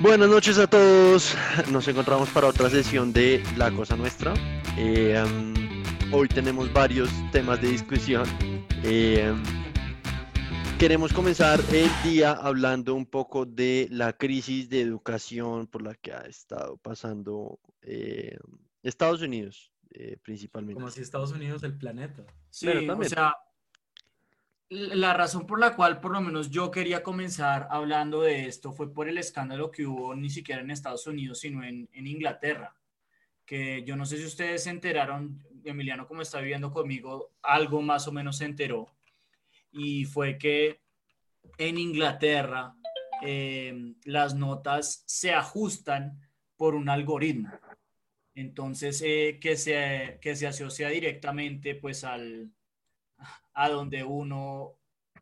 Buenas noches a todos. Nos encontramos para otra sesión de La Cosa Nuestra. Eh, um, hoy tenemos varios temas de discusión. Eh, um, queremos comenzar el día hablando un poco de la crisis de educación por la que ha estado pasando eh, Estados Unidos, eh, principalmente. Como si Estados Unidos el planeta. Sí, Pero o sea, la razón por la cual por lo menos yo quería comenzar hablando de esto fue por el escándalo que hubo ni siquiera en Estados Unidos, sino en, Inglaterra. Que yo no sé si ustedes se enteraron, Emiliano, como está viviendo conmigo, algo más o menos se enteró. Y fue que en Inglaterra eh, las notas se ajustan por un algoritmo. Entonces, eh, que, se, que se asocia directamente pues al, a donde uno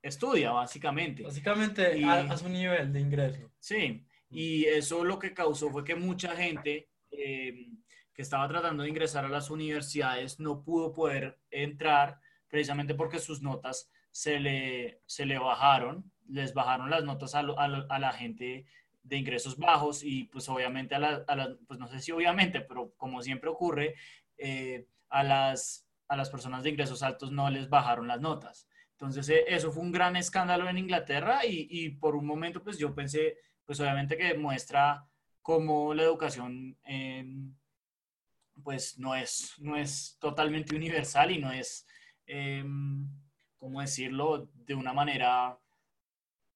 estudia, básicamente. Básicamente Y- a, a su nivel de ingreso. Sí, y eso lo que causó fue que mucha gente eh, que estaba tratando de ingresar a las universidades no pudo poder entrar precisamente porque sus notas se le, se le bajaron, les bajaron las notas a, lo- a lo- a la gente de ingresos bajos y pues obviamente a la, a la- pues no sé si obviamente, pero como siempre ocurre, eh, a, las, a las personas de ingresos altos no les bajaron las notas. Entonces, eh, eso fue un gran escándalo en Inglaterra y, y por un momento, pues yo pensé, pues obviamente que muestra cómo la educación, eh, pues no es, no es totalmente universal y no es, eh, ¿cómo decirlo?, de una manera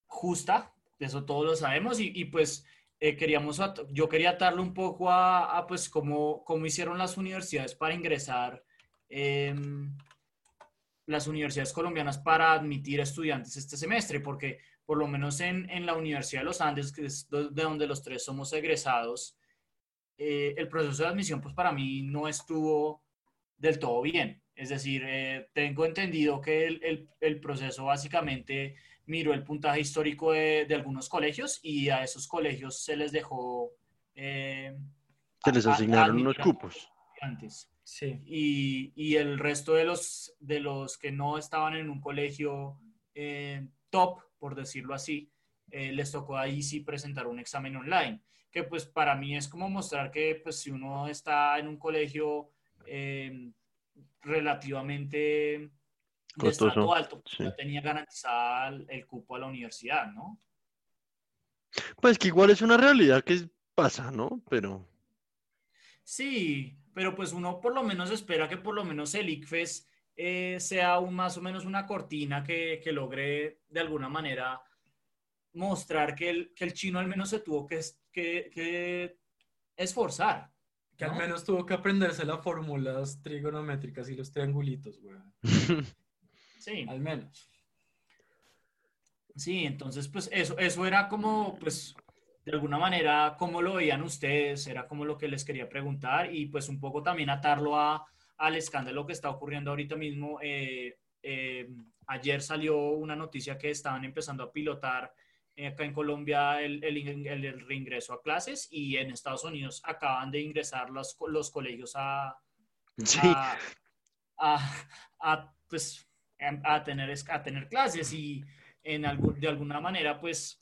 justa, eso todos lo sabemos y, y, pues eh, queríamos, yo quería atarlo un poco a, a, pues cómo, cómo hicieron las universidades para ingresar. Em, las universidades colombianas para admitir estudiantes este semestre, porque por lo menos en, en la Universidad de los Andes, que es de donde los tres somos egresados, eh, el proceso de admisión, pues para mí no estuvo del todo bien. Es decir, eh, tengo entendido que el, el- el proceso básicamente miró el puntaje histórico de, de algunos colegios y a esos colegios se les dejó... eh, Se les asignaron unos cupos. estudiantes Sí. y, y el resto de los, de los que no estaban en un colegio eh, top, por decirlo así, eh, les tocó ahí sí presentar un examen online, que pues para mí es como mostrar que pues si uno está en un colegio eh, relativamente de alto, pues sí. ya tenía garantizada el, el cupo a la universidad, ¿no? Pues que igual es una realidad que pasa, ¿no? Pero Sí, pero pues uno por lo menos espera que por lo menos el ICFES eh, sea un, más o menos una cortina que, que logre de alguna manera mostrar que el, que el chino al menos se tuvo que, es- que, que esforzar. Que al ¿no? menos tuvo que aprenderse las fórmulas trigonométricas y los triangulitos, güey. Sí, Al menos. sí, entonces pues eso, eso era como pues de alguna manera cómo lo veían ustedes, era como lo que les quería preguntar y pues un poco también atarlo a, al escándalo que está ocurriendo ahorita mismo. Eh, eh, ayer salió una noticia que estaban empezando a pilotar eh, acá en Colombia el, el in- el- el reingreso a clases y en Estados Unidos acaban de ingresar los, los colegios a, sí, a, a- a, pues, a, a tener, a tener clases y en algún- de alguna manera, pues,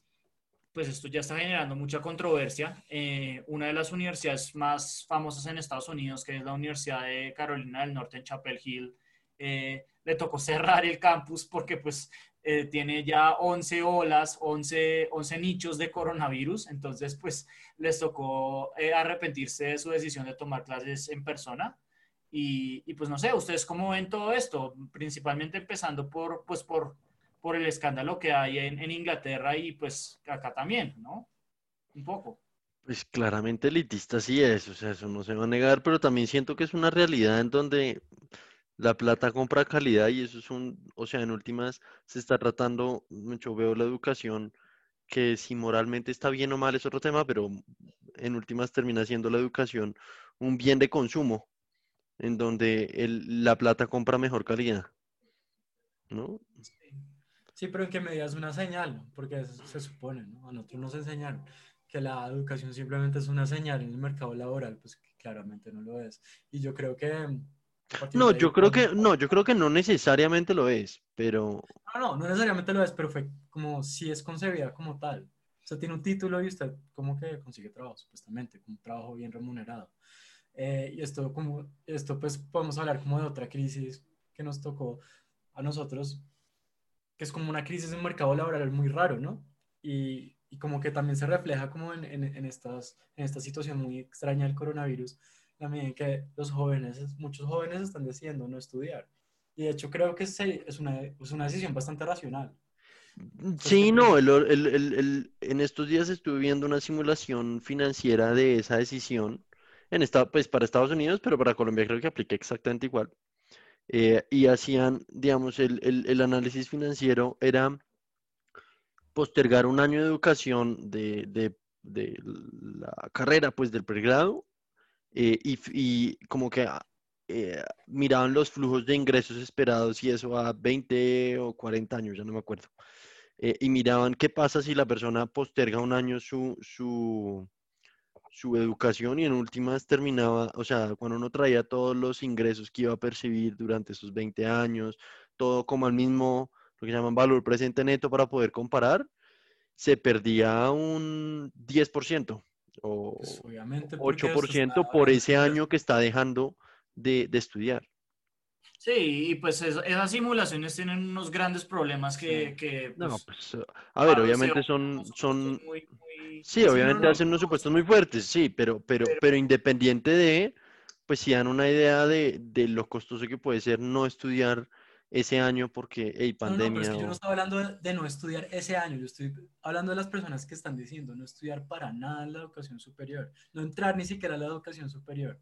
pues esto ya está generando mucha controversia. Eh, una de las universidades más famosas en Estados Unidos, que es la Universidad de Carolina del Norte en Chapel Hill, eh, le tocó cerrar el campus porque pues eh, tiene ya 11 olas, 11, 11 nichos de coronavirus, entonces pues les tocó arrepentirse de su decisión de tomar clases en persona. Y, y, pues no sé, ¿ustedes cómo ven todo esto? Principalmente empezando por, pues por, por el escándalo que hay en, Inglaterra y pues acá también, ¿no? Un poco. pues claramente elitista sí es, o sea, eso no se va a negar, pero también siento que es una realidad en donde la plata compra calidad y eso es un, o sea, en últimas se está tratando, yo veo la educación que si moralmente está bien o mal es otro tema, pero en últimas termina siendo la educación un bien de consumo, en donde el- la plata compra mejor calidad, ¿no? Sí, pero en qué medida es una señal, porque eso se supone, ¿no? A nosotros nos enseñaron que la educación simplemente es una señal en el mercado laboral, pues claramente no lo es. Y yo creo que... partir No, yo creo que, no, yo creo que no necesariamente lo es, pero No, no, no necesariamente lo es, pero fue como si es concebida como tal. O usted tiene un título y usted como que consigue trabajo, supuestamente, un trabajo bien remunerado. Eh, y esto, como, esto pues podemos hablar como de otra crisis que nos tocó a nosotros, que es como una crisis en mercado laboral muy raro, ¿no? Y, y como que también se refleja como en, en, en, estas, en esta situación muy extraña del coronavirus, también que los jóvenes, muchos jóvenes están decidiendo no estudiar. Y de hecho creo que es, es, una, es una decisión bastante racional. Sí, no, el, el, el, en estos días estuve viendo una simulación financiera de esa decisión en esta, pues para Estados Unidos, pero para Colombia creo que aplica exactamente igual. Eh, y hacían, digamos, el, el, análisis financiero era postergar un año de educación de, de, la carrera, pues del pregrado, eh, y, y, como que eh, miraban los flujos de ingresos esperados y eso a 20 o 40 años, ya no me acuerdo. y miraban qué pasa si la persona posterga un año su, su, su educación y en últimas terminaba, o sea, cuando uno traía todos los ingresos que iba a percibir durante esos 20 años, todo como al mismo, lo que llaman valor presente neto para poder comparar, se perdía un 10% o 8% pues, por ese año que está dejando de, de estudiar. Sí, y pues esas simulaciones tienen unos grandes problemas que... que no, pues, pues a ver, obviamente son... son sí, obviamente hacen unos supuestos muy fuertes, sí, pero, pero, pero, independiente de, pues si dan una idea de, de, lo costoso que puede ser no estudiar ese año porque, hey, pandemia... No, no, pero es que yo no estoy hablando de no estudiar ese año, yo estoy hablando de las personas que están diciendo no estudiar para nada en la educación superior, no entrar ni siquiera a la educación superior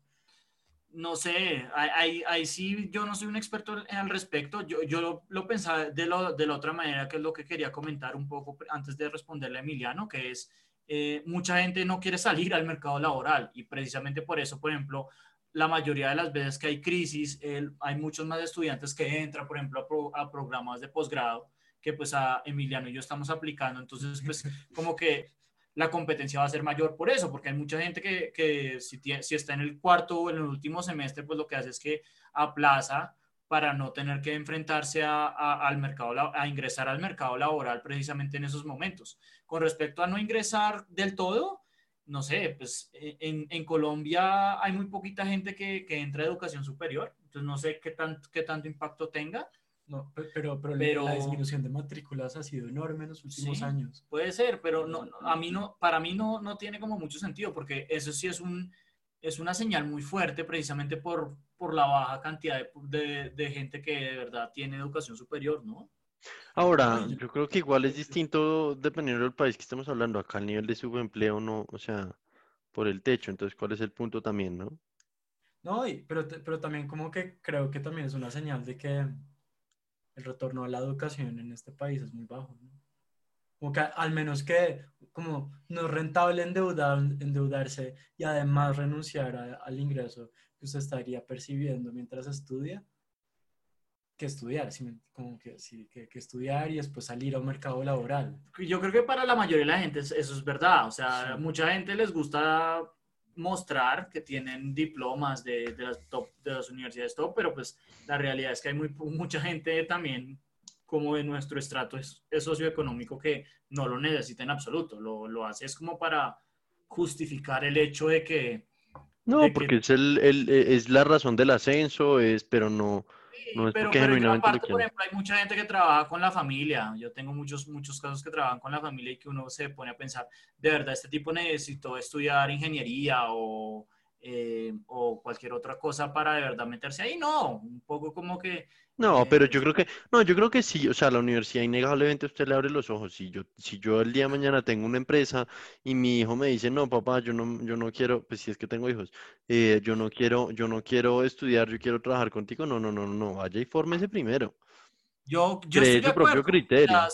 no sé, ahí, ahí, sí yo no soy un experto al respecto, yo, yo lo, pensaba de, lo, de la otra manera, que es lo que quería comentar un poco antes de responderle a Emiliano, que es, eh, mucha gente no quiere salir al mercado laboral y precisamente por eso, por ejemplo, la mayoría de las veces que hay crisis, hay muchos más estudiantes que entran, por ejemplo, a, a programas de posgrado que pues a Emiliano y yo estamos aplicando, entonces pues como que la competencia va a ser mayor por eso, porque hay mucha gente que, que si, si, está en el cuarto o en el último semestre, pues lo que hace es que aplaza para no tener que enfrentarse a, al mercado, a ingresar al mercado laboral precisamente en esos momentos. Con respecto a no ingresar del todo, no sé, pues e, en, en Colombia hay muy poquita gente que, que, entra a educación superior, entonces no sé qué, tan, qué tanto impacto tenga. No, pero, pero, la disminución de matrículas ha sido enorme en los últimos años. Puede ser, pero no, a mí no, para mí no, no tiene como mucho sentido, porque eso sí es, un, es una señal muy fuerte precisamente por, por la baja cantidad de, de, gente que de verdad tiene educación superior, ¿no? Ahora, yo creo que igual es distinto dependiendo del país que estemos hablando. Acá el nivel de subempleo no, o sea, por el techo. Entonces, ¿cuál es el punto también, no? No, pero, pero también como que creo que también es una señal de que el retorno a la educación en este país es muy bajo. ¿no? Como que al menos que como no es rentable endeudar, endeudarse y además renunciar al ingreso que usted estaría percibiendo mientras estudia, que estudiar, como que, sí, que, que, estudiar y después salir a un mercado laboral. Yo creo que para la mayoría de la gente eso es verdad, o sea, mucha gente les gusta mostrar que tienen diplomas de, de, las, top, de las universidades top, pero pues la realidad es que hay muy, mucha gente también como de nuestro estrato es, socioeconómico que no lo necesita en absoluto, lo, lo, hace es como para justificar el hecho de que... No, porque es, el, el, es la razón del ascenso, es, pero no, no es pero, porque genuinamente aparte, por ejemplo, hay mucha gente que trabaja con la familia. Yo tengo muchos, muchos casos que trabajan con la familia y que uno se pone a pensar, de verdad, este tipo necesitó estudiar ingeniería o, eh, o cualquier otra cosa para de verdad meterse ahí. No, un poco como que no, pero yo creo que, no, yo creo que sí, o sea, la universidad innegablemente usted le abre los ojos. Si yo, si yo el día de mañana tengo una empresa y mi hijo me dice, no, papá, yo no, yo no quiero, pues si es que tengo hijos, eh, yo no quiero, yo no quiero estudiar, yo quiero trabajar contigo, no, no, no, no, vaya y fórmese primero. Yo, yo estoy su propio criterio. O sea,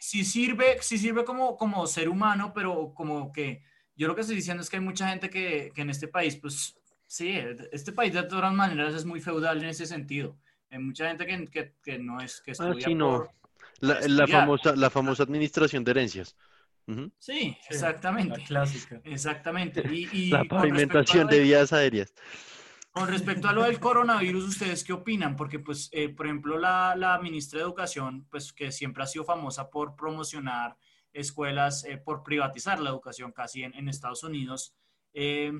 sí, sirve, sí sirve como, como ser humano, pero como que yo lo que estoy diciendo es que hay mucha gente que, que en este país, pues sí, este país de todas maneras es muy feudal en ese sentido. Hay mucha gente que, que, no es que ah, estudia no. la, la, famosa, la famosa administración de herencias. Sí, exactamente. La clásica. Exactamente. Y, la pavimentación de vías aéreas. Con respecto a lo del coronavirus, ¿ustedes qué opinan? Porque, pues, eh, por ejemplo, la, la, ministra de Educación, pues, que siempre ha sido famosa por promocionar escuelas eh, por privatizar la educación casi en, Estados Unidos. Eh,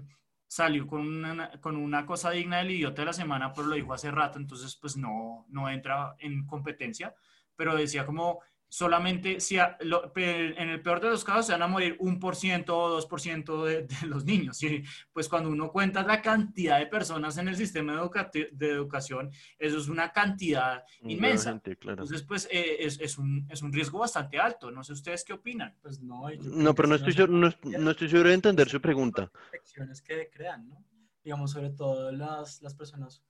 salió con una, con una cosa digna del idiota de la semana, pero lo dijo hace rato, entonces pues no, no entra en competencia, pero decía como solamente si en el peor de los casos se van a morir un por ciento o dos por ciento de, los niños. Y pues cuando uno cuenta la cantidad de personas en el sistema de educación, eso es una cantidad inmensa. Entonces, pues eh, es, es, un, es, un, riesgo bastante alto. No sé ustedes qué opinan. Pues no, no pero no estoy, no, no, estoy seguro de entender su pregunta. que crean, ¿no? Digamos, sobre todo las, las personas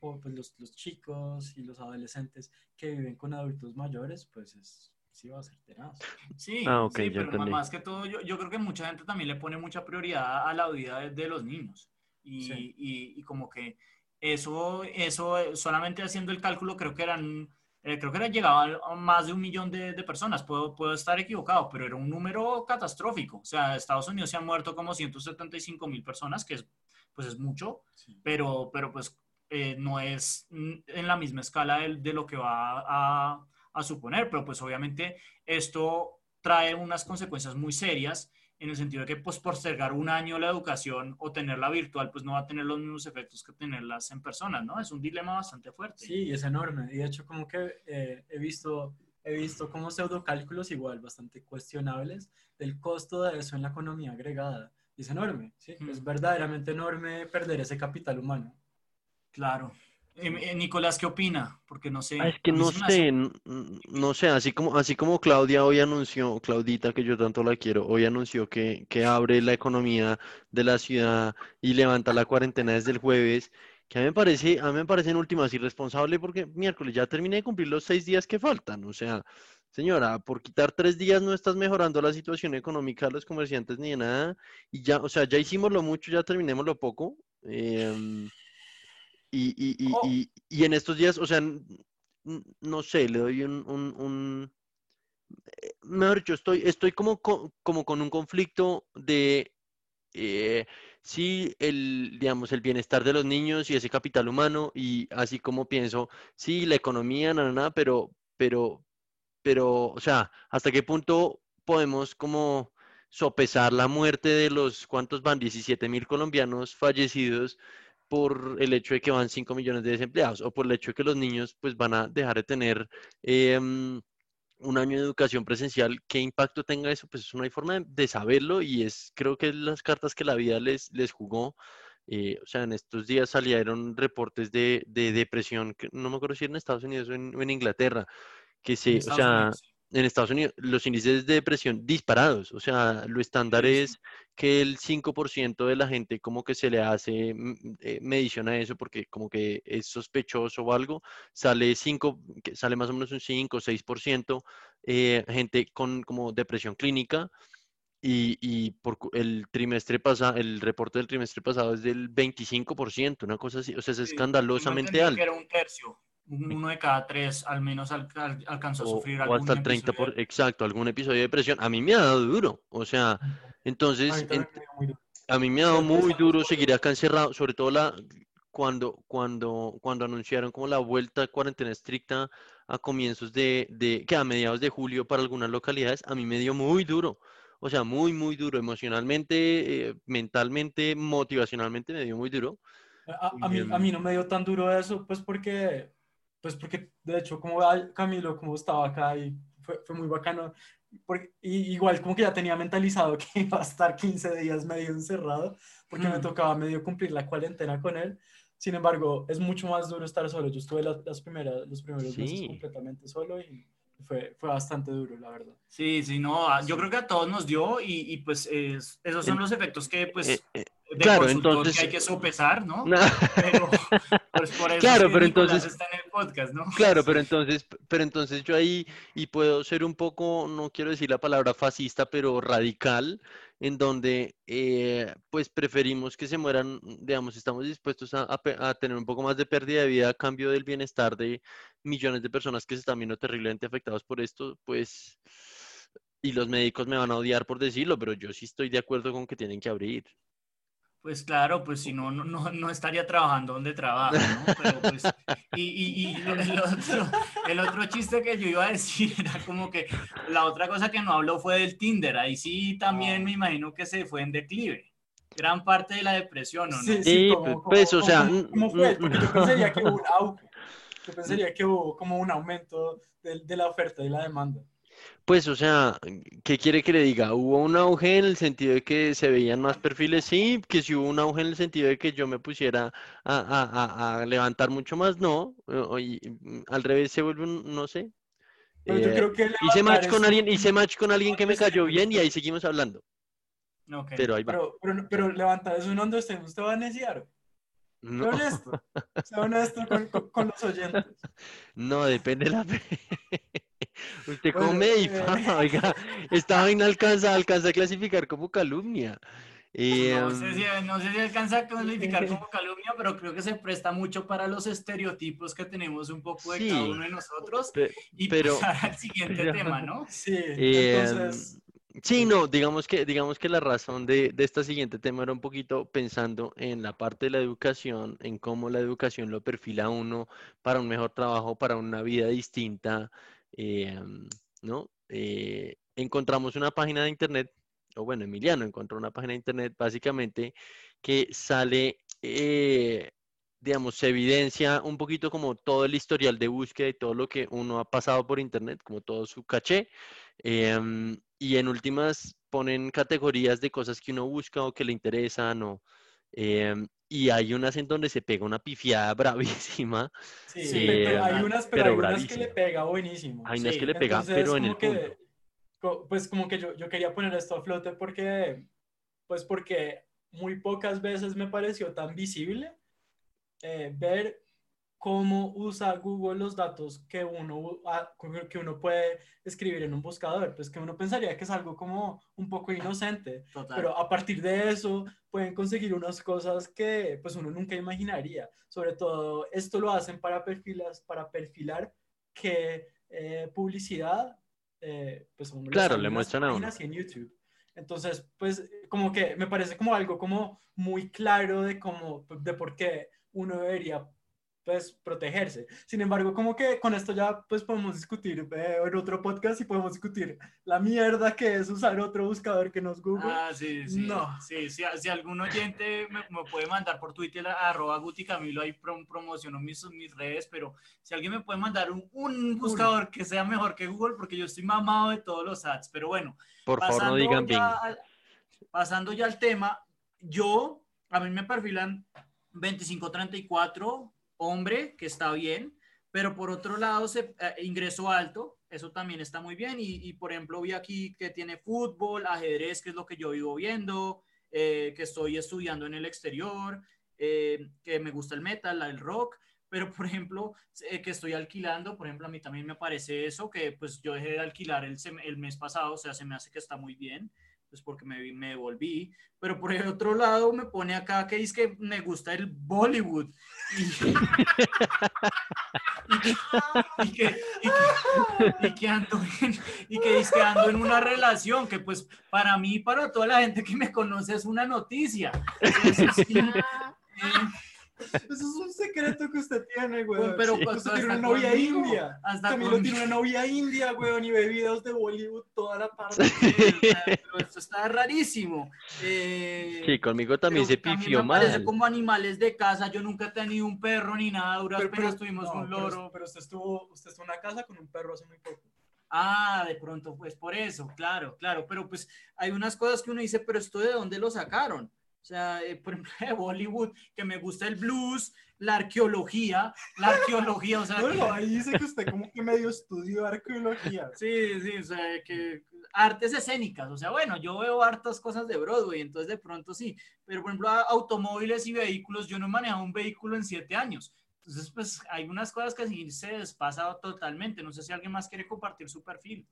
pues los, los, chicos y los adolescentes que viven con adultos mayores, pues es, sí va a ser tenaz. Sí, ah, sí pero más que todo, yo, yo, creo que mucha gente también le pone mucha prioridad a la vida de, los niños. Y, y, y, como que eso, eso, solamente haciendo el cálculo, creo que eran, eh, creo que era llegado a más de un millón de, de, personas. Puedo, puedo estar equivocado, pero era un número catastrófico. O sea, Estados Unidos se han muerto como 175 mil personas, que es, pues es mucho, pero, pero pues eh, no es en la misma escala de, lo que va a, a, suponer, pero pues obviamente esto trae unas consecuencias muy serias en el sentido de que pues postergar un año la educación o tenerla virtual pues no va a tener los mismos efectos que tenerlas en personas, ¿no? Es un dilema bastante fuerte. Sí, es enorme. Y de hecho como que eh, he visto he visto como pseudocálculos igual bastante cuestionables del costo de eso en la economía agregada. Y es enorme, ¿sí? Es verdaderamente enorme perder ese capital humano. Claro. Eh, eh, Nicolás, ¿qué opina? Porque no sé. Ah, es que no sé, no, sé, así como, así como Claudia hoy anunció, Claudita, que yo tanto la quiero, hoy anunció que, que abre la economía de la ciudad y levanta la cuarentena desde el jueves, que a mí me parece, a mí me parece en últimas irresponsable porque miércoles ya terminé de cumplir los seis días que faltan. O sea, señora, por quitar tres días no estás mejorando la situación económica de los comerciantes ni de nada. Y ya, o sea, ya hicimos lo mucho, ya terminemos lo poco. Eh, y, y, oh. y, y, en estos días, o sea, no sé, le doy un, un, un eh, mejor dicho, estoy, estoy como, como con un conflicto de eh, sí, el, digamos, el bienestar de los niños y ese capital humano, y así como pienso, sí, la economía, nada, nada, pero, pero, pero, o sea, ¿hasta qué punto podemos como sopesar la muerte de los, ¿cuántos van? 17 mil colombianos fallecidos por el hecho de que van 5 millones de desempleados o por el hecho de que los niños pues van a dejar de tener em, un año de educación presencial, ¿qué impacto tenga eso? Pues no hay forma de, saberlo y es creo que las cartas que la vida les, les jugó. Eh, o sea, en estos días salieron reportes de, de, depresión, que no me acuerdo si en Estados Unidos o en, Inglaterra, que se, o sea, en Estados Unidos los índices de depresión disparados, o sea, lo estándar es que el 5% de la gente como que se le hace mm, eh, medición a eso porque como que es sospechoso o algo, sale 5, sale más o menos un 5 o 6% eh, gente con como depresión clínica y, y por el trimestre pasado, el reporte del trimestre pasado es del 25%, una cosa así, o sea, es escandalosamente alto. era un tercio uno de cada tres al menos alcanzó a sufrir algún o hasta el 30 por, exacto algún episodio de depresión. A mí me ha dado duro o sea entonces a mí, me ha dado muy duro. seguir acá encerrado sobre todo la cuando cuando cuando anunciaron como la vuelta a cuarentena estricta a comienzos de, de que a mediados de julio para algunas localidades a mí me dio muy duro. O sea muy muy duro. Emocionalmente eh, mentalmente motivacionalmente me dio muy duro. A, mí, a mí no me dio tan duro eso, pues porque pues porque de hecho como Camilo como estaba acá y fue, fue muy bacano, porque, y igual como que ya tenía mentalizado que iba a estar 15 días medio encerrado, porque me mm. tocaba medio cumplir la cuarentena con él. Sin embargo, es mucho más duro estar solo. Yo estuve las, primeras, los primeros meses completamente solo y fue, fue bastante duro, la verdad. Sí, sí, no, yo creo que a todos nos dio y, y pues esos son los efectos que pues... Eh, eh, claro, entonces que hay que sopesar, ¿no? Pero, pues por eso claro, pero entonces está en el podcast, ¿no? Claro, pero entonces, pero entonces yo ahí y puedo ser un poco, no quiero decir la palabra fascista, pero radical, en donde eh, pues preferimos que se mueran, digamos, estamos dispuestos a, a, tener un poco más de pérdida de vida a cambio del bienestar de millones de personas que se están viendo terriblemente afectados por esto, pues y los médicos me van a odiar por decirlo, pero yo sí estoy de acuerdo con que tienen que abrir. Pues claro, pues si no, no, no estaría trabajando donde trabaja, ¿no? Pero pues, y, y, y el, otro, el, otro, chiste que yo iba a decir era como que la otra cosa que no habló fue del Tinder. Ahí sí también me imagino que se fue en declive. Gran parte de la depresión, ¿no? Sí, sí pues, o sea... ¿Cómo fue? Porque yo pensaría que hubo un auge. Yo pensaría que hubo como un aumento de, de la oferta y la demanda. Pues, o sea, ¿qué quiere que le diga? ¿Hubo un auge en el sentido de que se veían más perfiles? Sí, que si hubo un auge en el sentido de que yo me pusiera a, levantar mucho más, no. Mm, al revés se vuelve un, no sé. yo eh, creo que hice match con alguien, hice match con alguien que me cayó bien y ahí seguimos hablando. Pero ahí va. Pero, pero, levantar es un hondo usted, usted va a neciar. No. honesto, sea honesto con, con, los oyentes. No, depende de la Usted come y eh, oiga, esta vaina alcanza, alcanza a clasificar como calumnia. no, sé si, no, sé si, alcanza a clasificar como calumnia, pero creo que se presta mucho para los estereotipos que tenemos un poco de cada uno de nosotros. y pero, pasar al siguiente tema, ¿no? Sí, entonces... Sí, no, digamos que, digamos que la razón de, de este siguiente tema era un poquito pensando en la parte de la educación, en cómo la educación lo perfila a uno para un mejor trabajo, para una vida distinta, Em, ¿no? Eh, encontramos una página de internet, o bueno, Emiliano encontró una página de internet básicamente que sale, eh, digamos, se evidencia un poquito como todo el historial de búsqueda y todo lo que uno ha pasado por internet, como todo su caché. Em, y en últimas ponen categorías de cosas que uno busca o que le interesan o em, y hay unas en donde se pega una pifiada bravísima. Sí, pero hay unas, pero, hay unas que le pega buenísimo. Hay unas que le pega, pero en el que, Pues como que yo, yo quería poner esto a flote porque, pues porque muy pocas veces me pareció tan visible eh, ver cómo usa Google los datos que uno, ah, que uno puede escribir en un buscador. Pues que uno pensaría que es algo como un poco inocente, pero a partir de eso pueden conseguir unas cosas que pues uno nunca imaginaría. Sobre todo esto lo hacen para, perfilas, para perfilar que eh, publicidad, eh, pues uno claro, le muestran a uno. en YouTube. Entonces, pues como que me parece como algo como muy claro de cómo, de por qué uno debería pues protegerse. Sin embargo, como que con esto ya pues podemos discutir eh, en otro podcast y podemos discutir la mierda que es usar otro buscador que nos Google. Ah, sí, sí. No. Sí, si, si algún oyente me, puede mandar por Twitter a arroba Guti Camilo, ahí promociono mis, mis redes, pero si alguien me puede mandar un, un buscador que sea mejor que Google, porque yo estoy mamado de todos los ads, pero bueno. Por favor, no digan bien. Pasando ya al tema, yo, a mí me perfilan 2534 hombre, que está bien, pero por otro lado, se, eh, ingreso alto, eso también está muy bien. Y, por ejemplo, vi aquí que tiene fútbol, ajedrez, que es lo que yo vivo viendo, eh, que estoy estudiando en el exterior, eh, que me gusta el metal, el rock. Pero, por ejemplo, que estoy alquilando, por ejemplo, a mí también me parece eso, que pues yo dejé de alquilar el, el mes pasado, o sea, se me hace que está muy bien pues porque me, me devolví. Pero por el otro lado me pone acá que dice que me gusta el Bollywood. Y, que, y, que, ando en, y que dice que ando en una relación que pues para mí, para toda la gente que me conoce es una noticia. Eso es un secreto que usted tiene, güey. Pero sí. usted tiene una novia india. Hasta Camilo tiene una novia india, güey, y ve videos de Bollywood toda la parte. pero esto está rarísimo. Eh, sí, conmigo también se pifió mal. Parece como animales de casa. Yo nunca he tenido un perro ni nada. Duras pero, tuvimos un loro. Pero, usted estuvo, usted estuvo en una casa con un perro hace muy poco. Ah, de pronto, pues por eso, claro, claro. Pero pues hay unas cosas que uno dice, pero esto de dónde lo sacaron. O sea, eh, por ejemplo, de Bollywood, que me gusta el blues, la arqueología, la arqueología, o sea... Bueno, ahí dice que usted como que medio estudió arqueología. Sí, sí, o sea, que artes escénicas, o sea, bueno, yo veo hartas cosas de Broadway, entonces de pronto sí, pero por ejemplo, automóviles y vehículos, yo no he manejado un vehículo en siete años, entonces pues hay unas cosas que sí se despasa totalmente, no sé si alguien más quiere compartir su perfil.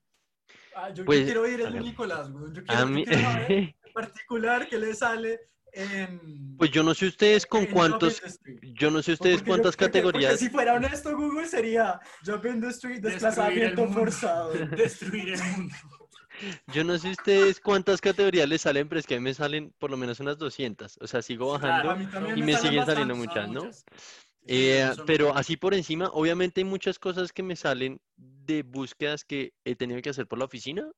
Ah, yo, pues, quiero ir a Nicolás, yo quiero, a mí... yo quiero ver en particular que le sale pues yo no sé ustedes con cuántos, yo no sé ustedes cuántas categorías. si fuera honesto, Google sería Job Industry, desplazamiento forzado. Destruir el mundo. Yo no sé ustedes cuántas categorías les salen, pero es que a mí me salen por lo menos unas 200. O sea, sigo bajando y me siguen saliendo muchas, ¿no? muchas. Eh, pero así por encima, obviamente hay muchas cosas que me salen de búsquedas que he tenido que hacer por la oficina.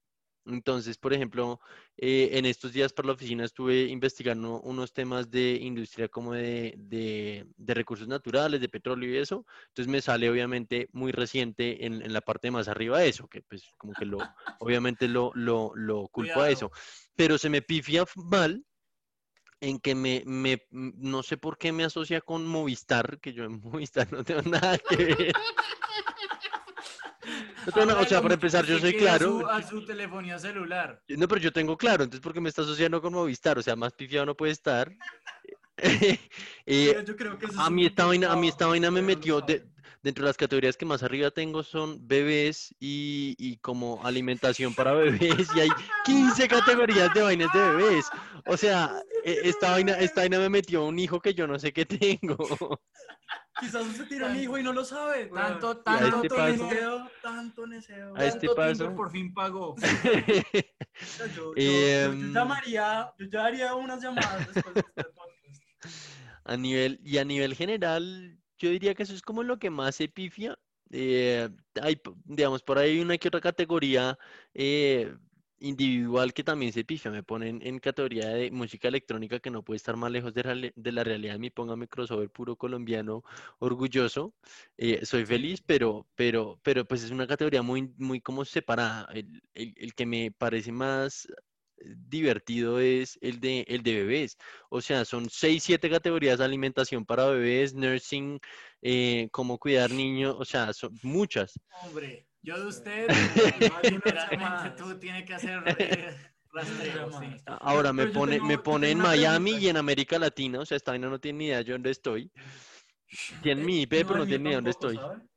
Entonces, por ejemplo, eh, en estos días por la oficina estuve investigando unos temas de industria como de, de- de recursos naturales, de petróleo y eso. Entonces me sale obviamente muy reciente en, en la parte más arriba eso, que pues como que lo, obviamente lo, lo, lo culpo a Cuidado. eso. Pero se me pifia mal en que me, me, no sé por qué me asocia con Movistar, que yo en Movistar no tengo nada que ver. O sea, para empezar, yo soy quiere a claro. su- A su telefonía celular. No, pero yo tengo claro, entonces ¿por qué me está asociando con Movistar? O sea, más pifiado no puede estar. Eh, Yo creo que eso es a mí esta vaina, a mí esta vaina me metió de- dentro de las categorías que más arriba tengo son bebés y, y como alimentación para bebés y hay 15 categorías de vainas de bebés. O sea, e- esta vaina, esta vaina me metió un hijo que yo no sé qué tengo. Quizás usted tiene un hijo y no lo sabe. Tanto, tanto, Tanto neseo, tanto neseo. A este tanto paso- Tinder por fin pagó. Yo, yo- yo- yo Em, llamaría, yo ya haría unas llamadas después de este podcast. A nivel, y a nivel general, yo diría que eso es como lo que más se pifia. Eh, hay, digamos, por ahí una que otra categoría eh, individual que también se pifia. Me ponen en categoría de música electrónica que no puede estar más lejos de, reali- de la realidad. Me póngame crossover puro colombiano orgulloso. Eh, soy feliz, pero, pero, pero pues es una categoría muy, muy como separada. El, el- el que me parece más eh, divertido es el de, el de bebés. O sea, son seis, siete categorías de alimentación para bebés, nursing, eh, cómo cuidar niños, o sea, son muchas. Hombre, yo de usted, Hay unas literalmente llamadas. tú tienes que hacer eh, rastreo, sí. Ahora me pone, tengo- me pone en Miami pregunta. y en América Latina, o sea, esta no tiene ni idea yo dónde estoy. Tiene mi IP, No, pero no tiene ni mío dónde tampoco, estoy. ¿sabe?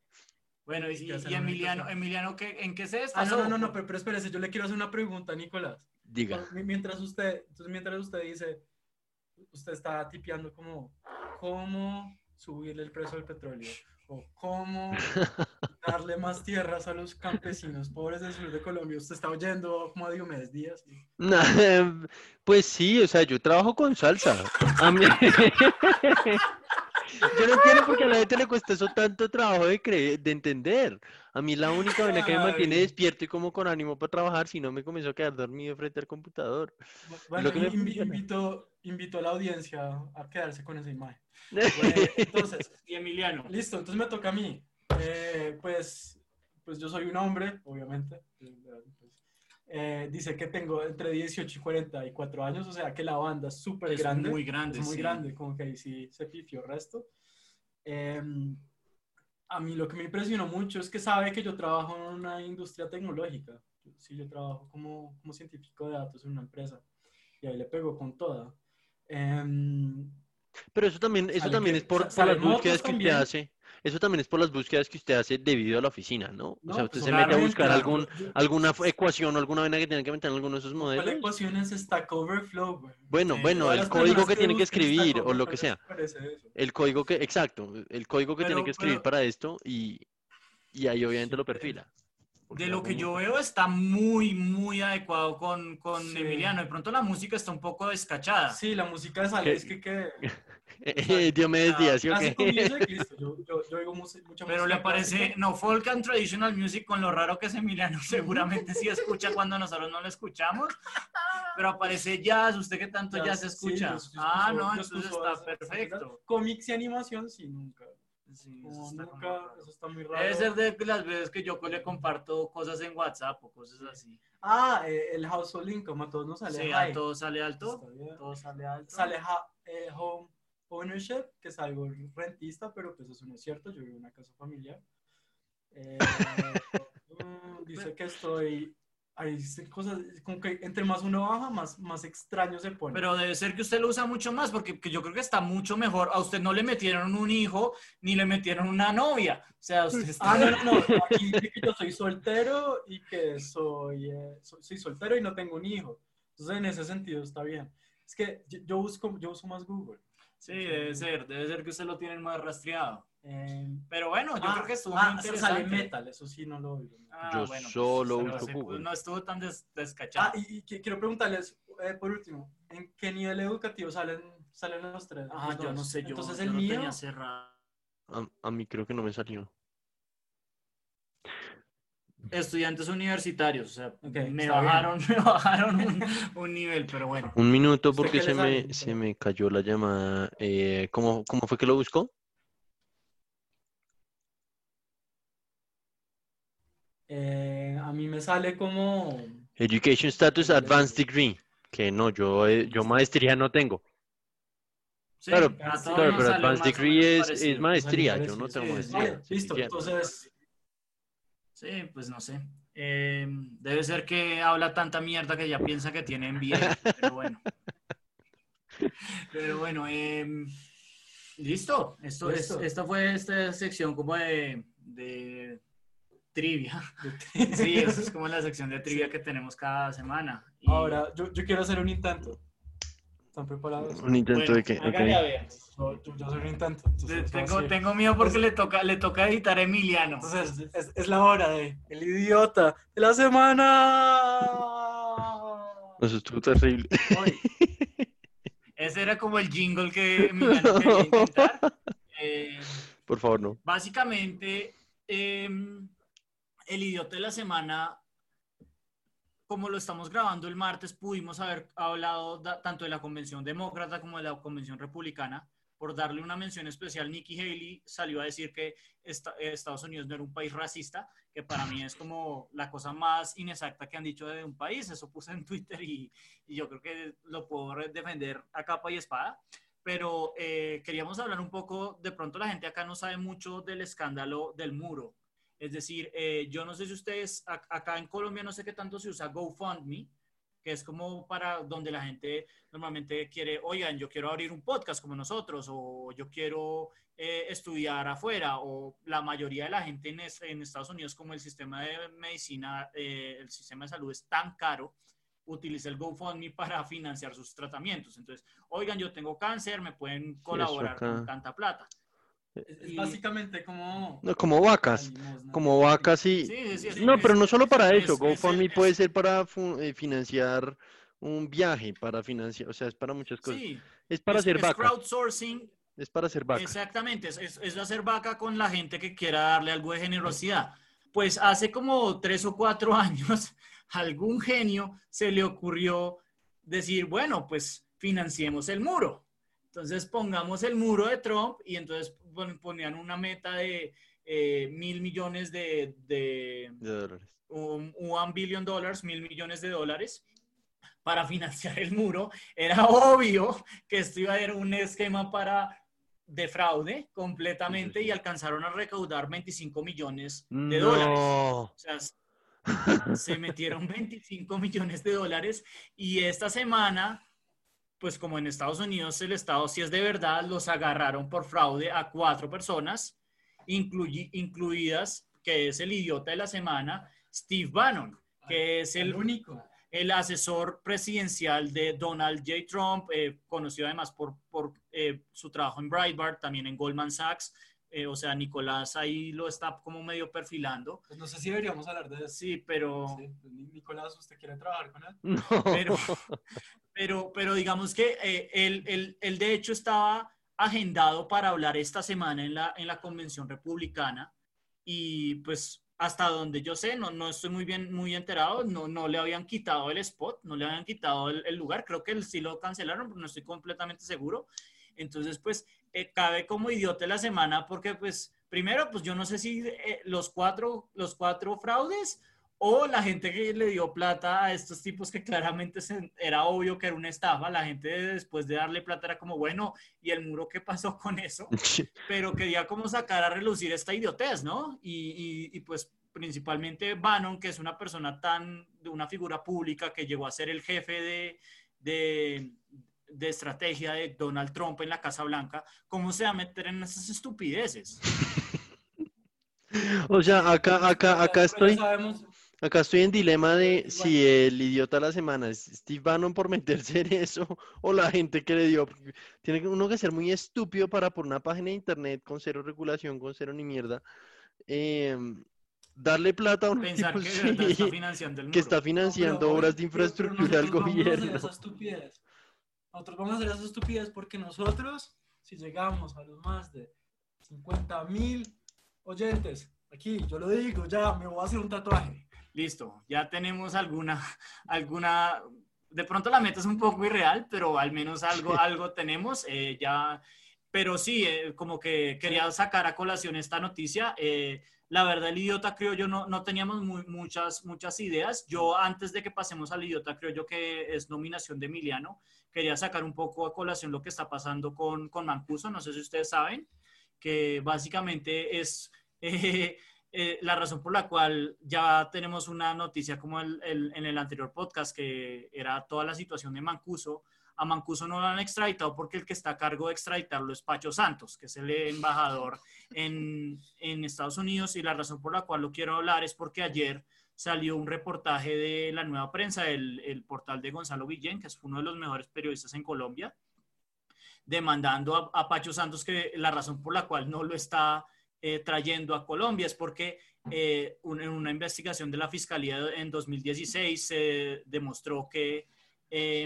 Bueno, y, y- y Emiliano. Emiliano, ¿qué, ¿en qué se Ah, desfasó? no, no, no, no, pero, pero espérese, yo le quiero hacer una pregunta, Nicolás. Diga. Mientras usted, entonces mientras usted dice, usted está tipeando como cómo subirle el precio del petróleo o cómo darle más tierras a los campesinos pobres del sur de Colombia. Usted está oyendo como a Diomedes Díaz. Pues sí, o sea, yo trabajo con salsa. A mí- Yo no entiendo por qué a la gente le cuesta eso tanto trabajo de creer, de entender. A mí la única manera que me mantiene despierto y como con ánimo para trabajar, si no me comienzo a quedar dormido frente al computador. Bueno, que invito, invito a la audiencia a quedarse con esa imagen. Bueno, entonces, Y Emiliano. Listo, entonces me toca a mí. Eh, pues, pues yo soy un hombre, obviamente. Pues, eh, dice que tengo entre 18 y 44 años, o sea que la banda es súper Es grande. muy grande, Es muy sí. grande, como que ahí sí se pifió el resto. Em, a mí lo que me impresionó mucho es que sabe que yo trabajo en una industria tecnológica. Sí, yo trabajo como, como científico de datos en una empresa. Y ahí le pego con toda. Em, Pero eso también, eso también que- es por, por las búsquedas que también. hace. Eso también es por las búsquedas que usted hace debido a la oficina, ¿no? O sea, usted pues, se mete a buscar algún, yo- alguna ecuación o alguna vaina que tiene que meter en alguno de esos ¿Cuál modelos. ecuación es Stack Overflow? Bueno, Sí, bueno, el código personas que tiene que escribir o lo que sea. El código que, exacto, el código que tiene Pero- que escribir pero- para esto y, y ahí obviamente Sí, lo perfila. De lo que yo veo está muy, muy adecuado con, con Sí. Emiliano. De pronto la música está un poco descachada. Sí, la música sale, es que, que Eh, Diomedes Ah, Díaz, ¿sí o casi qué? comienzo y listo. Yo, yo, yo oigo mucha Pero música le parece, clásica. no, folk and traditional music, con lo raro que es Emiliano, seguramente sí escucha cuando nosotros no lo escuchamos, pero aparece jazz, usted que tanto jazz sí, escucha. yo- ah, no, entonces está perfecto. Cómics y animación, sí, nunca. Sí, eso está nunca, eso está muy raro. Debe ser de las veces que yo le comparto cosas en WhatsApp o cosas así. Ah, eh, el household income, a todos nos sale Sí, high. a todo sale alto. Todo sale alto. Sale ha- eh, home ownership, que es algo rentista, pero pues eso no es cierto, yo vivo en una casa familiar. Eh, mm, dice que estoy, hay cosas, como que entre más uno baja, más, más extraño se pone. Pero debe ser que usted lo usa mucho más, porque que yo creo que está mucho mejor. A usted no le metieron un hijo, ni le metieron una novia. O sea, usted está... Ah, no, no, no, aquí yo soy soltero y que soy, eh, soy, soy soltero y no tengo un hijo. Entonces, en ese sentido está bien. Es que yo, yo busco, yo uso más Google. Sí, debe ser, debe ser que usted lo tienen más rastreado. Eh, pero bueno, yo Ah, creo que estuvo ah, muy sale metal, eso sí no lo oigo. Ah, Yo bueno, solo pero uso Google. No estuvo tan des- descachado. Ah, y, y qui- quiero preguntarles, eh, por último, ¿en qué nivel educativo salen, salen los tres? Ah, los yo dos? no sé, yo, Entonces yo el lo mío, tenía cerrado. A, a mí creo que no me salió. Estudiantes universitarios, o sea, me bajaron, me bajaron un, un nivel, pero bueno. Un minuto ¿Usted porque se me, se me cayó la llamada. Eh, ¿cómo, ¿Cómo fue que lo buscó? Eh, a mí me sale como... Education Status ¿Cómo le Advanced? Degree. Que no, yo, eh, yo maestría no tengo. Sí, Claro, claro, pero Advanced Degree es, es maestría. Yo no tengo sí, maestría. Vale, listo, entonces... Sí, pues no sé. Eh, debe ser que habla tanta mierda que ya piensa que tiene MBA, pero bueno. Pero bueno, em, listo. Esto, es- Listo. esta fue esta sección como de, de trivia. Sí, eso es como la sección de trivia que tenemos cada semana. Y, Ahora, yo, yo quiero hacer un intento. ¿Están preparados? Un intento bueno, de que. hágale ok. a ver. Yo, yo, yo hacer un intento. entonces, Tengo, miedo porque le toca, le toca editar a Emiliano. Entonces, es, es la hora de el idiota de la semana. Eso estuvo terrible. Hoy. Ese era como el jingle que Emiliano quería intentar. Eh, Por favor, no. básicamente, em, el idiota de la semana, como lo estamos grabando el martes, pudimos haber hablado tanto de la convención demócrata como de la convención republicana. Por darle una mención especial, Nikki Haley salió a decir que eh, Estados Unidos no era un país racista, que para mí es como la cosa más inexacta que han dicho de un país. Eso puse en Twitter y, yo creo que lo puedo defender a capa y espada. Pero eh, queríamos hablar un poco, de pronto la gente acá no sabe mucho del escándalo del muro. Es decir, eh, yo no sé si ustedes, a- acá en Colombia no sé qué tanto se usa GoFundMe, que es como para donde la gente normalmente quiere, oigan, yo quiero abrir un podcast como nosotros, o yo quiero eh, estudiar afuera, o la mayoría de la gente en, es- en Estados Unidos, como el sistema de medicina, eh, el sistema de salud es tan caro, utiliza el GoFundMe para financiar sus tratamientos. Entonces, oigan, yo tengo cáncer, me pueden colaborar con tanta plata. Es, básicamente como. No, como vacas. Como vacas y. Sí, sí, sí, es- No, pero no solo para es- eso. es- GoFundMe es- puede ser para eh, financiar un viaje, para financiar, o sea, es para muchas cosas. Sí, Es para es, hacer es vacas. crowdsourcing Es para hacer vacas. Exactamente, es, es, es hacer vaca con la gente que quiera darle algo de generosidad. Pues hace como tres o cuatro años, algún genio se le ocurrió decir, bueno, pues financiemos el muro. Entonces pongamos el muro de Trump y entonces pon- ponían una meta de eh, mil millones de, de De dólares. un, one billion dollars, mil millones de dólares para financiar el muro. Era obvio que esto iba a ser un esquema para de fraude completamente y alcanzaron a recaudar 25 millones de dólares. No. O sea, se metieron 25 millones de dólares y esta semana, pues como en Estados Unidos el Estado, si es de verdad, los agarraron por fraude a cuatro personas, incluyi- incluidas, que es el idiota de la semana, Steve Bannon, que es El el, único. el asesor presidencial de Donald J. Trump, eh, conocido además por, por eh, su trabajo en Breitbart, también en Goldman Sachs. eh, o sea, Nicolás ahí lo está como medio perfilando. Pues no sé si deberíamos hablar de eso. Sí, pero, Sí, pues, Ni- Nicolás, ¿usted quiere trabajar con él? No. pero, pero, pero digamos que eh, él, él- él de hecho estaba agendado para hablar esta semana en la, en la convención republicana y pues hasta donde yo sé, no, no estoy muy bien, muy enterado, no, no le habían quitado el spot, no le habían quitado el, lugar, creo que sí lo cancelaron, pero no estoy completamente seguro. Entonces, pues, eh, cabe como idiota la semana porque, pues, primero, pues yo no sé si eh, los, cuatro, los cuatro fraudes o la gente que le dio plata a estos tipos que claramente se- era obvio que era una estafa, la gente después de darle plata era como, bueno, ¿y el muro qué pasó con eso? Pero quería como sacar a relucir esta idiotez, ¿no? Y, y- y, pues principalmente Bannon, que es una persona tan, de una figura pública que llegó a ser el jefe de, de, de estrategia de Donald Trump en la Casa Blanca, ¿cómo se va a meter en esas estupideces? O sea, acá, acá, acá Pero estoy. sabemos, Acá estoy en dilema de si el idiota de la semana es Steve Bannon por meterse en eso o la gente que le dio. Tiene uno que ser muy estúpido para por una página de internet con cero regulación, con cero ni mierda, em, darle plata a un Pensar tipo que, está financiando el que muro. está financiando No, pero, obras de pero- pero infraestructura al nosotros vamos a hacer gobierno. esa estupidez. Nosotros vamos a hacer esa estupidez porque nosotros, si llegamos a los más de 50 mil oyentes, aquí, yo lo digo, ya me voy a hacer un tatuaje. Listo, ya tenemos alguna, alguna, de pronto la meta es un poco irreal, pero al menos algo, algo tenemos, eh, ya, pero sí, eh, como que quería sacar a colación esta noticia. eh, la verdad, el idiota criollo no, no teníamos muy- muchas, muchas ideas. Yo, antes de que pasemos al idiota criollo, que es nominación de Emiliano, quería sacar un poco a colación lo que está pasando con, con Mancuso. No sé si ustedes saben, que básicamente es... eh, eh, la razón por la cual ya tenemos una noticia como el, el- en el anterior podcast, que era toda la situación de Mancuso. A Mancuso no lo han extraditado porque el que está a cargo de extraditarlo es Pacho Santos, que es el embajador en, en Estados Unidos. Y la razón por la cual lo quiero hablar es porque ayer salió un reportaje de la nueva prensa, el, el portal de Gonzalo Villén, que es uno de los mejores periodistas en Colombia, demandando a, a Pacho Santos que la razón por la cual no lo está eh, trayendo a Colombia es porque eh, un- en una investigación de la Fiscalía en 2016 se demostró que eh,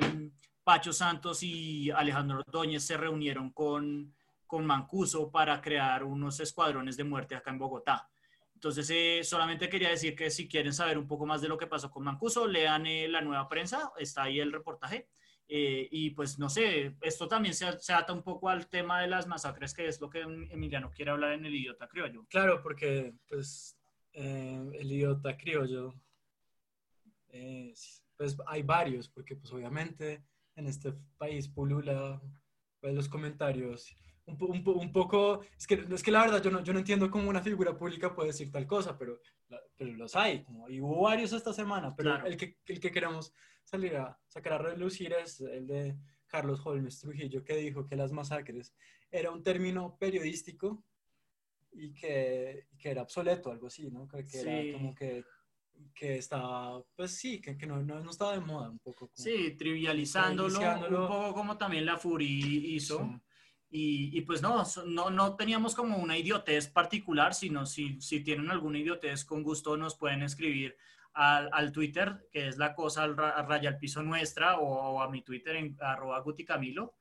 Pacho Santos y Alejandro Ordóñez se reunieron con, con Mancuso para crear unos escuadrones de muerte acá en Bogotá. Entonces, eh, solamente quería decir que si quieren saber un poco más de lo que pasó con Mancuso, lean eh, la nueva prensa, está ahí el reportaje. Eh, y pues no sé, esto también se, se ata un poco al tema de las masacres, que es lo que Emiliano quiere hablar en el idiota criollo. Claro, porque pues eh, el idiota criollo, pues hay varios, porque pues obviamente en este país pulula pues, los comentarios un, po- un po- un poco, es que, es que la verdad yo no, yo no entiendo cómo una figura pública puede decir tal cosa, pero, pero los hay, como, y hubo varios esta semana, pero Claro. el, que, el que queremos salir a sacar a relucir es el de Carlos Holmes Trujillo, que dijo que las masacres era un término periodístico y que, que era obsoleto, algo así, ¿no? Que, que Sí. era como que, que estaba, pues sí, que, que no, no, no estaba de moda un poco. como- Sí, trivializándolo, Trivializándolo. un poco como también la Fury hizo. Sí. Y, y pues no, no, no teníamos como una idiotez particular, sino si, si tienen alguna idiotez, con gusto nos pueden escribir al, al Twitter, que es la cosa al ra- raya al piso nuestra, o, a mi Twitter en arroba guticamilo.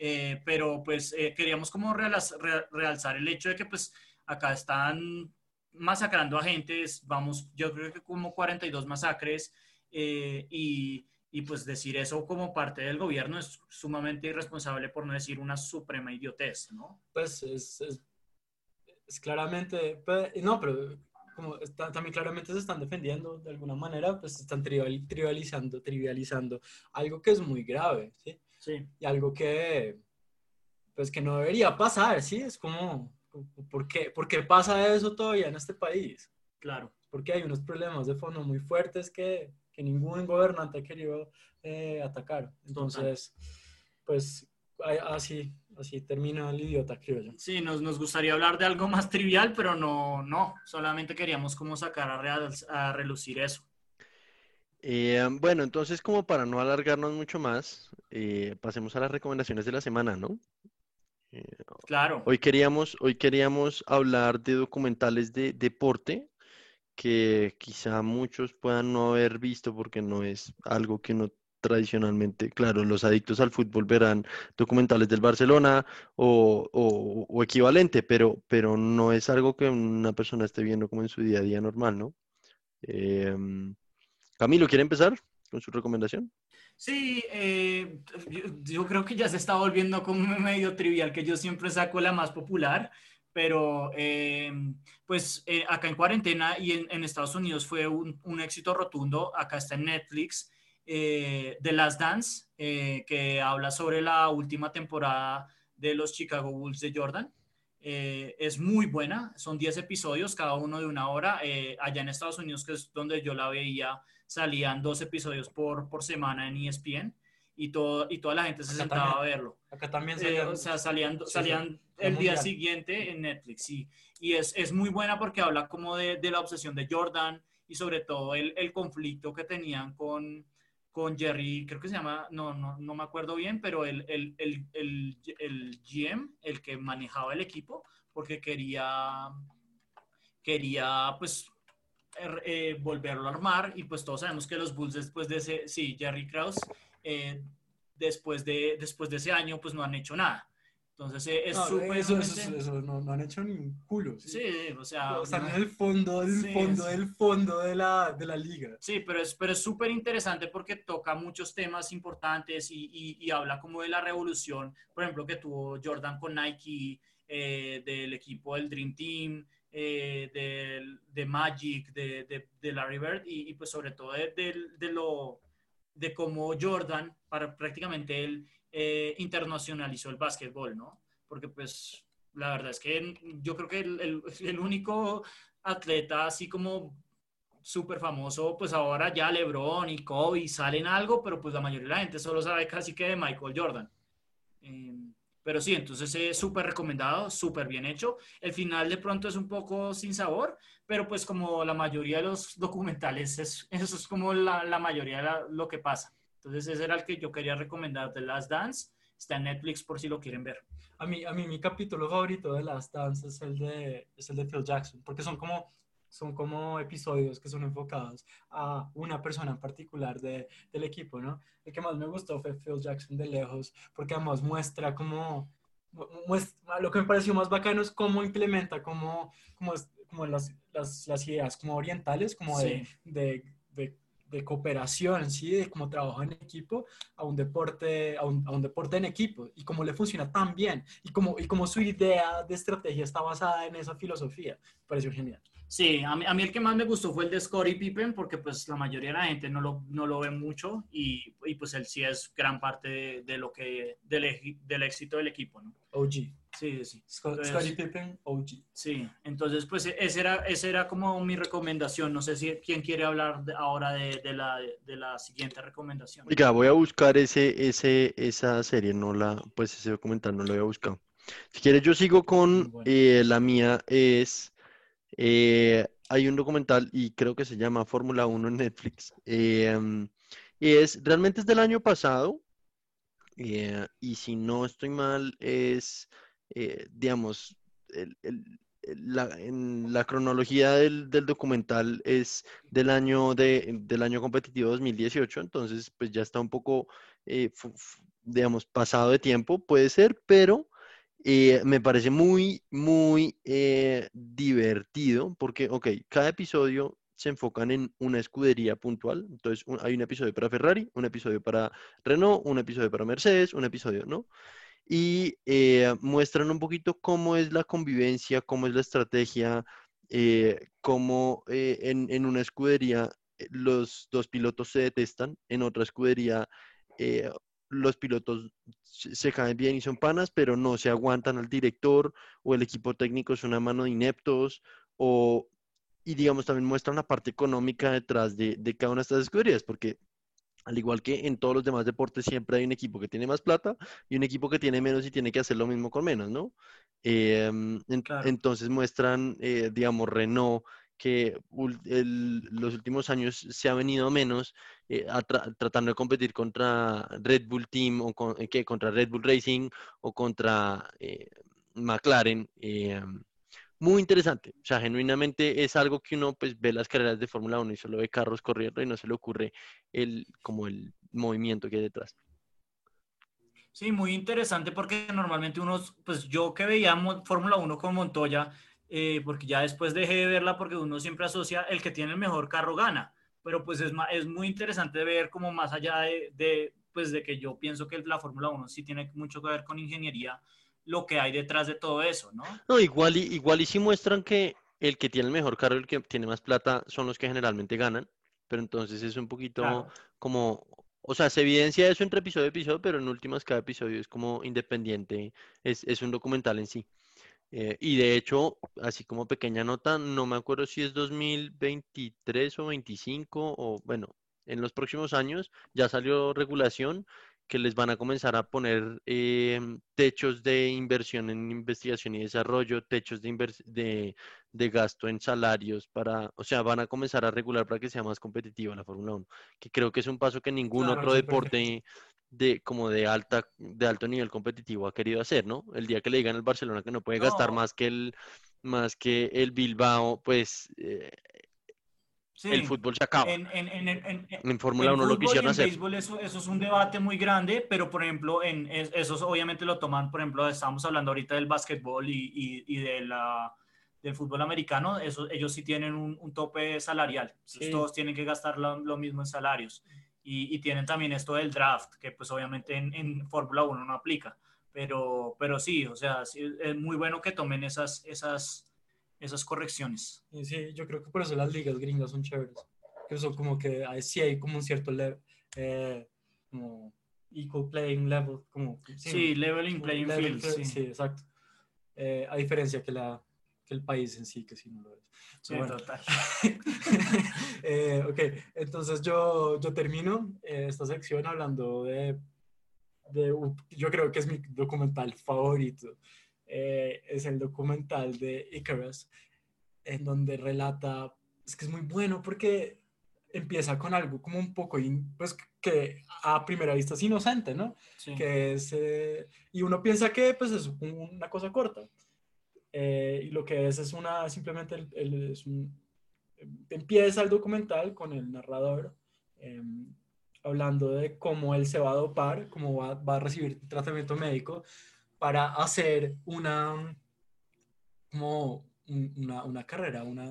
Eh, pero pues eh, queríamos como realzar el hecho de que pues acá están masacrando a gente, vamos, yo creo que como 42 masacres, eh, y, y pues decir eso como parte del gobierno es sumamente irresponsable, por no decir una suprema idiotez, ¿no? Pues es, es, es claramente, pues, no, pero como también claramente se están defendiendo de alguna manera, pues están trivial- trivializando, trivializando algo que es muy grave, ¿sí? Sí. y algo que pues que no debería pasar, ¿sí? Es como, ¿por qué, por qué pasa eso todavía en este país? Claro. Porque hay unos problemas de fondo muy fuertes que, que ningún gobernante ha querido eh, atacar. Entonces, pues así, así termina el idiota criollo. Sí, nos, nos gustaría hablar de algo más trivial, pero no, no, solamente queríamos como sacar a, real- a relucir eso. Eh, bueno, entonces como para no alargarnos mucho más, eh, pasemos a las recomendaciones de la semana, ¿no? Eh, Claro. hoy queríamos, hoy queríamos hablar de documentales de deporte que quizá muchos puedan no haber visto porque no es algo que uno tradicionalmente, claro, los adictos al fútbol verán documentales del Barcelona o, o- equivalente, pero, pero no es algo que una persona esté viendo como en su día a día normal, ¿no? Em, Camilo, ¿quiere empezar con su recomendación? Sí, eh, yo, yo creo que ya se está volviendo como medio trivial, que yo siempre saco la más popular, pero eh, pues eh, acá en cuarentena y en, Estados Unidos fue un, éxito rotundo, acá está en Netflix, eh, The Last Dance, eh, que habla sobre la última temporada de los Chicago Bulls de Jordan. Eh, es muy buena, son 10 episodios, cada uno de una hora. Allá en Estados Unidos, que es donde yo la veía, salían dos episodios por, por semana en ESPN y, todo, y toda la gente se Acá sentaba también. a verlo. Acá también Eh, salían- o sea, salían, sí, salían sí, el día siguiente en Netflix, sí. Y es, es muy buena porque habla como de, de la obsesión de Jordan y sobre todo el, el conflicto que tenían con, con Jerry, creo que se llama, no, no, no me acuerdo bien, pero el, el, el, el, el GM, el que manejaba el equipo, porque quería, quería pues er, eh, volverlo a armar y pues todos sabemos que los Bulls después de ese, sí, Jerry Krause, eh, después, de, después de ese año pues no han hecho nada. Entonces eh, es No, súper... eso, eso, eso no, no han hecho ni un culo. ¿sí? Sí, o sea... Están no- en el fondo, del Sí, fondo, del fondo de la, de la liga. Sí, pero es pero es súper interesante porque toca muchos temas importantes y, y- y habla como de la revolución, por ejemplo, que tuvo Jordan con Nike, eh, del equipo del Dream Team, eh, del- de Magic, de, de- de Larry Bird y, y, pues sobre todo de, de- de lo de cómo Jordan para prácticamente él eh, internacionalizó el básquetbol, ¿no? Porque pues la verdad es que yo creo que el, el- único atleta así como súper famoso, pues ahora ya LeBron y Kobe salen algo, pero pues la mayoría de la gente solo sabe casi que de Michael Jordan. Eh, pero sí, entonces es súper recomendado, súper bien hecho. El final de pronto es un poco sin sabor, pero pues como la mayoría de los documentales, es, eso es como la, la mayoría de la- lo que pasa. Entonces ese era el que yo quería recomendar, The Last Dance. Está en Netflix por si lo quieren ver. A mí, a mí mi capítulo favorito de Last Dance es el de, es el de Phil Jackson, porque son como, son como episodios que son enfocados a una persona en particular de, del equipo, ¿no? El que más me gustó fue Phil Jackson de lejos, porque además muestra como, mu- muestra, lo que me pareció más bacano es cómo implementa, como, como, es- como las, las, las ideas como orientales, como de, Sí. de, de, de cooperación, ¿sí? De cómo trabaja en equipo a un deporte, a un, a un deporte en equipo y cómo le funciona tan bien y cómo, y cómo su idea de estrategia está basada en esa filosofía. Pareció genial. Sí, a mí, a mí el que más me gustó fue el de Scottie Pippen, porque pues la mayoría de la gente no lo, no lo ve mucho y, y, pues él sí es gran parte de, de lo que, del, del éxito del equipo, ¿no? OG. Sí, sí. Scott- Entonces- Scottie Pippen, OG. Sí, entonces pues ese era, ese era como mi recomendación. No sé si quién quiere hablar de- ahora de, de la, de la siguiente recomendación. Oiga, voy a buscar ese, ese, esa serie, no la, pues ese documental no lo había buscado. Si quieres, yo sigo con bueno. eh, la mía es eh, hay un documental y creo que se llama Fórmula 1 en Netflix. eh, um, y es realmente es del año pasado. eh, y si no estoy mal, es eh, digamos, la, cronología del, documental es del año de, del año competitivo 2018, entonces pues ya está un poco, eh, digamos, pasado de tiempo, puede ser, pero eh, me parece muy, muy eh, divertido porque, ok, cada episodio se enfocan en una escudería puntual. Entonces, hay un episodio para Ferrari, un episodio para Renault, un episodio para Mercedes, un episodio, ¿no? Y eh, muestran un poquito cómo es la convivencia, cómo es la estrategia, eh, cómo eh, en, en una escudería los dos pilotos se detestan, en otra escudería los pilotos se se caen bien y son panas, pero no se aguantan al director o el equipo técnico es una mano de ineptos o, y digamos, también muestran la parte económica detrás de, de cada una de estas escuderías, porque al igual que en todos los demás deportes, siempre hay un equipo que tiene más plata y un equipo que tiene menos y tiene que hacer lo mismo con menos, ¿no? Em, en- Claro. Entonces muestran, eh, digamos, Renault, que el- los últimos años se ha venido menos eh, a tra- tratando de competir contra Red Bull Team o con- eh, contra Red Bull Racing o contra eh, McLaren. Muy interesante, o sea, genuinamente es algo que uno pues ve las carreras de Fórmula 1 y solo ve carros corriendo y no se le ocurre el, como el movimiento que hay detrás. Sí, muy interesante porque normalmente unos, pues yo que veía Fórmula 1 con Montoya, eh, porque ya después dejé de verla porque uno siempre asocia el que tiene el mejor carro gana, pero pues es, es muy interesante ver como más allá de, de, pues de que yo pienso que la Fórmula 1 sí tiene mucho que ver con ingeniería, lo que hay detrás de todo eso, ¿no? No, igual y, igual y sí muestran que el que tiene el mejor carro, el que tiene más plata, son los que generalmente ganan, pero entonces es un poquito Claro. como, o sea, se evidencia eso entre episodio y episodio, pero en últimas cada episodio es como independiente, es, es un documental en sí. Eh, y de hecho, así como pequeña nota, no me acuerdo si es 2023 o 25 o bueno, en los próximos años ya salió regulación que les van a comenzar a poner em, techos de inversión en investigación y desarrollo, techos de, de, de gasto en salarios para, o sea, van a comenzar a regular para que sea más competitiva la Fórmula 1, que creo que es un paso que ningún Claro, otro deporte de como de alta de alto nivel competitivo ha querido hacer, ¿no? El día que le digan al Barcelona que no puede gastar más que el más que el Bilbao, pues eh, Sí, el fútbol se acaba. en, en, en, en- en- En Fórmula en 1 lo fútbol y quisieron en hacer. béisbol eso, eso es un debate muy grande, pero por ejemplo, en es- esos obviamente lo toman, por ejemplo, estamos hablando ahorita del básquetbol y, y, y de la, del fútbol americano, eso, ellos sí tienen un, un tope salarial, Sí. todos tienen que gastar lo, lo mismo en salarios. Y, y tienen también esto del draft, que pues obviamente en, en Fórmula 1 no aplica, pero, pero sí, o sea, sí, es muy bueno que tomen esas, esas, esas correcciones. Y sí, yo creo que por eso las ligas gringas son chéveres. Que eso como que hay- sí hay como un cierto level, como equal playing level, como Sí, leveling un playing level field, sí. sí, exacto. Eh, a diferencia que, la, que el país en sí, que sí no lo es. Sí, Bueno. total. Eh, ok, entonces yo, yo termino eh, esta sección hablando de, de yo creo que es mi documental favorito. Eh, es el documental de Icarus, en donde relata, es que es muy bueno porque empieza con algo como un poco, in- pues que a primera vista es inocente, ¿no? Sí. que es, eh, y uno piensa que pues es una cosa corta, Eh, y lo que es es una, simplemente el- el- es un- empieza el documental con el narrador eh, hablando de cómo él se va a dopar, cómo va, va a recibir tratamiento médico para hacer una, como un- una, una carrera, una,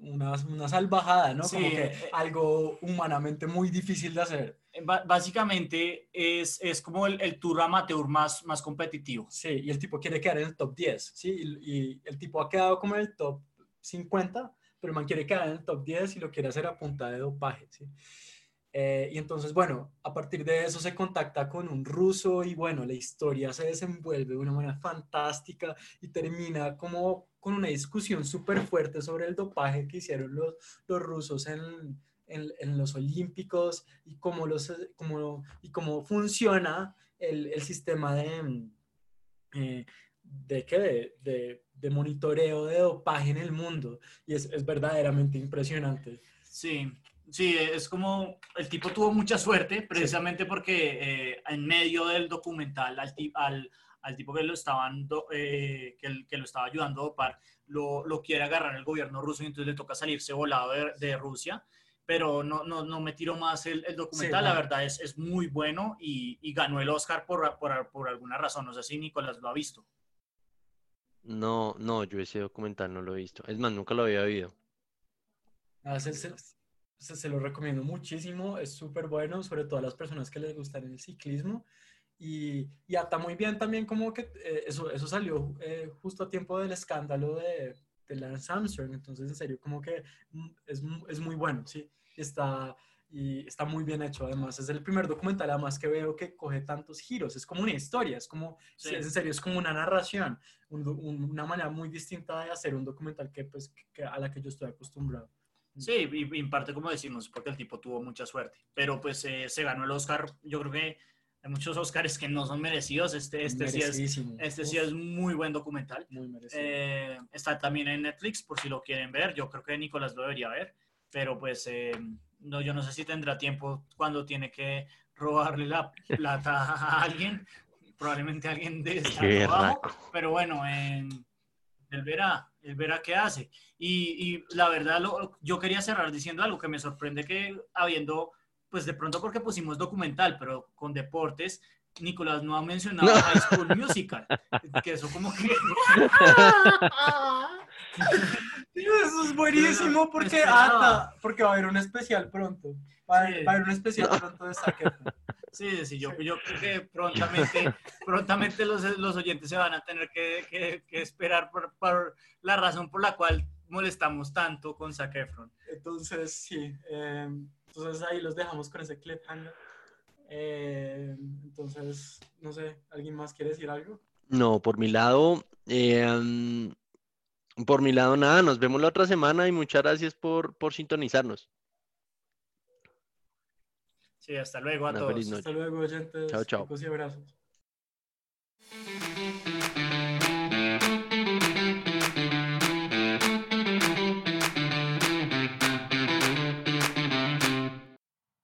una, una salvajada, ¿no? Sí, como que eh, algo humanamente muy difícil de hacer. Ba- Básicamente es, es como el, el tour amateur más, más competitivo. Sí, y el tipo quiere quedar en el top 10, ¿sí? Y, y el tipo ha quedado como en el top 50, pero man quiere quedar en el top 10 y lo quiere hacer a punta de dopaje, ¿sí? Eh, y entonces, bueno, a partir de eso se contacta con un ruso y bueno, la historia se desenvuelve de una manera fantástica y termina como con una discusión súper fuerte sobre el dopaje que hicieron los, los rusos en, en, en los Olímpicos y cómo, los, cómo, y cómo funciona el, el sistema de, eh, de, ¿qué? De, de, de monitoreo de dopaje en el mundo. Y es, es verdaderamente impresionante. Sí, sí, es como el tipo tuvo mucha suerte precisamente porque eh, en medio del documental al, al, al tipo que lo, estaban do- eh, que, el- que lo estaba ayudando a dopar lo, lo quiere agarrar el gobierno ruso y entonces le toca salirse volado de, de Rusia. Pero no, no, no me tiro más el, el documental, Sí, la verdad es, es muy bueno y, y ganó el Oscar por, por, por alguna razón. No sé si Nicolás lo ha visto. No, no, yo ese documental no lo he visto. Es más, nunca lo había oído. Ah, se- se lo recomiendo muchísimo, es súper bueno, sobre todo a las personas que les gustan el ciclismo. Y, y ata muy bien también como que eh, eso, eso salió eh, justo a tiempo del escándalo de, de Lance Armstrong, entonces en serio como que mm, es, mu- es muy bueno, ¿sí? Está, y está muy bien hecho además, es el primer documental además que veo que coge tantos giros, es como una historia, es como, Sí. es en serio, es como una narración, un un- una manera muy distinta de hacer un documental que, pues, que- a la que yo estoy acostumbrado. Sí, y, en parte como decimos, porque el tipo tuvo mucha suerte. Pero pues eh, se ganó el Oscar. Yo creo que hay muchos Oscars que no son merecidos. Este, este, sí, es, este sí es muy buen documental. muy merecido. Eh, está también en Netflix por si lo quieren ver. Yo creo que Nicolás lo debería ver. Pero pues eh, no, yo no sé si tendrá tiempo cuando tiene que robarle la plata a alguien. Probablemente alguien de Qué trabajo. Pero bueno, eh, él verá, él verá qué hace. Y, y la verdad, lo- yo quería cerrar diciendo algo que me sorprende que habiendo, pues de pronto porque pusimos documental, pero con deportes, Nicolás no ha mencionado No. High School Musical, que eso como que... Eso es buenísimo porque, ata, porque va a haber un especial pronto. Va, a- Sí. va a haber un especial pronto de Zac Efron. Sí, sí, yo, yo creo que prontamente, prontamente los, los oyentes se van a tener que, que- que esperar por, por la razón por la cual molestamos tanto con Zac Efron. Entonces, sí. eh, entonces ahí los dejamos con ese cliffhanger. Eh, entonces, no sé, ¿alguien más quiere decir algo? No, por mi lado, eh, mm, por mi lado, nada, nos vemos la otra semana y muchas gracias por, por sintonizarnos. Sí, hasta luego a todos. Hasta luego, oyentes. Chao, chao. abrazos.